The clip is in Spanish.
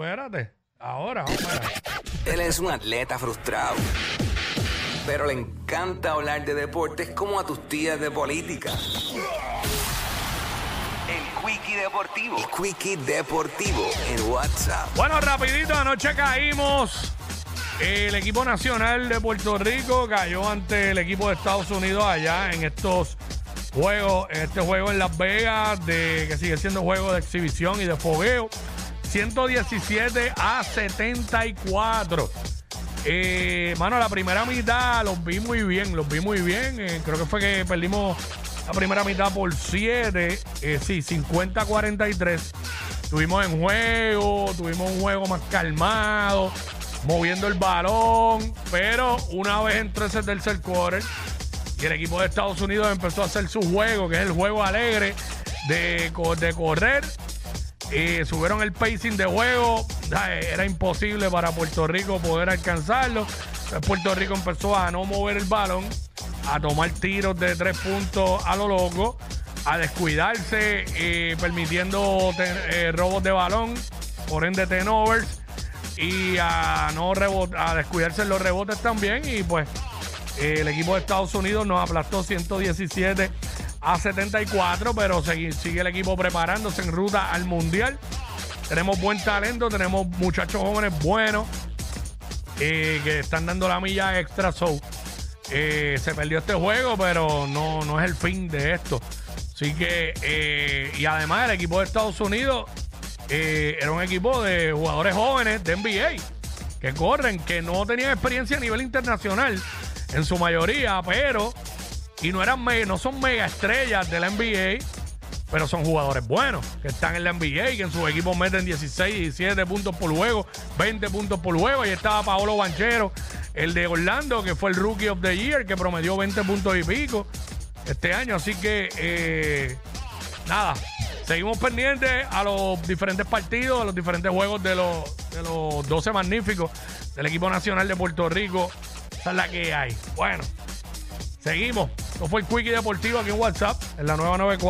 Espérate, ahora, vamos a ver. Él es un atleta frustrado, pero le encanta hablar de deportes como a tus tías de política. El Quickie Deportivo. El Quickie Deportivo en WhatsApp. Bueno, rapidito, anoche caímos. El equipo nacional de Puerto Rico cayó ante el equipo de Estados Unidos allá en estos juegos, en este juego en Las Vegas, de, que sigue siendo juego de exhibición y de fogueo. 117 a 74. Eh, mano, la primera mitad los vi muy bien, los vi muy bien. Eh, creo que fue que perdimos la primera mitad por 7. Eh, sí, 50 a 43. Tuvimos en juego, tuvimos un juego más calmado, moviendo el balón. Pero una vez entró ese tercer quarter y el equipo de Estados Unidos empezó a hacer su juego, que es el juego alegre de correr y subieron el pacing de juego. Era imposible para Puerto Rico poder alcanzarlo. Entonces, Puerto Rico empezó a no mover el balón, a tomar tiros de tres puntos a lo loco, a descuidarse, permitiendo eh, robos de balón, por ende turnovers, y a no a descuidarse en los rebotes también. Y pues el equipo de Estados Unidos nos aplastó 117 a 74, pero sigue, el equipo preparándose en ruta al Mundial. Tenemos buen talento, tenemos muchachos jóvenes buenos eh, que están dando la milla extra. So, eh, se perdió este juego, pero no, no es el fin de esto. Así que, eh, y además el equipo de Estados Unidos era un equipo de jugadores jóvenes de NBA que corren, que no tenían experiencia a nivel internacional en su mayoría, pero y no eran no son mega estrellas de la NBA, pero son jugadores buenos que están en la NBA, que en sus equipos meten 16, 17 puntos por juego, 20 puntos por juego. Y estaba Paolo Banchero, el de Orlando, que fue el Rookie of the Year, que promedió 20 puntos y pico este año. Así que, eh, nada, seguimos pendientes a los diferentes partidos, a los diferentes juegos de los, de los 12 magníficos del equipo nacional de Puerto Rico. Esa es la que hay. Bueno, seguimos. Esto fue el Quickie Deportivo aquí en WhatsApp, en la nueva 94.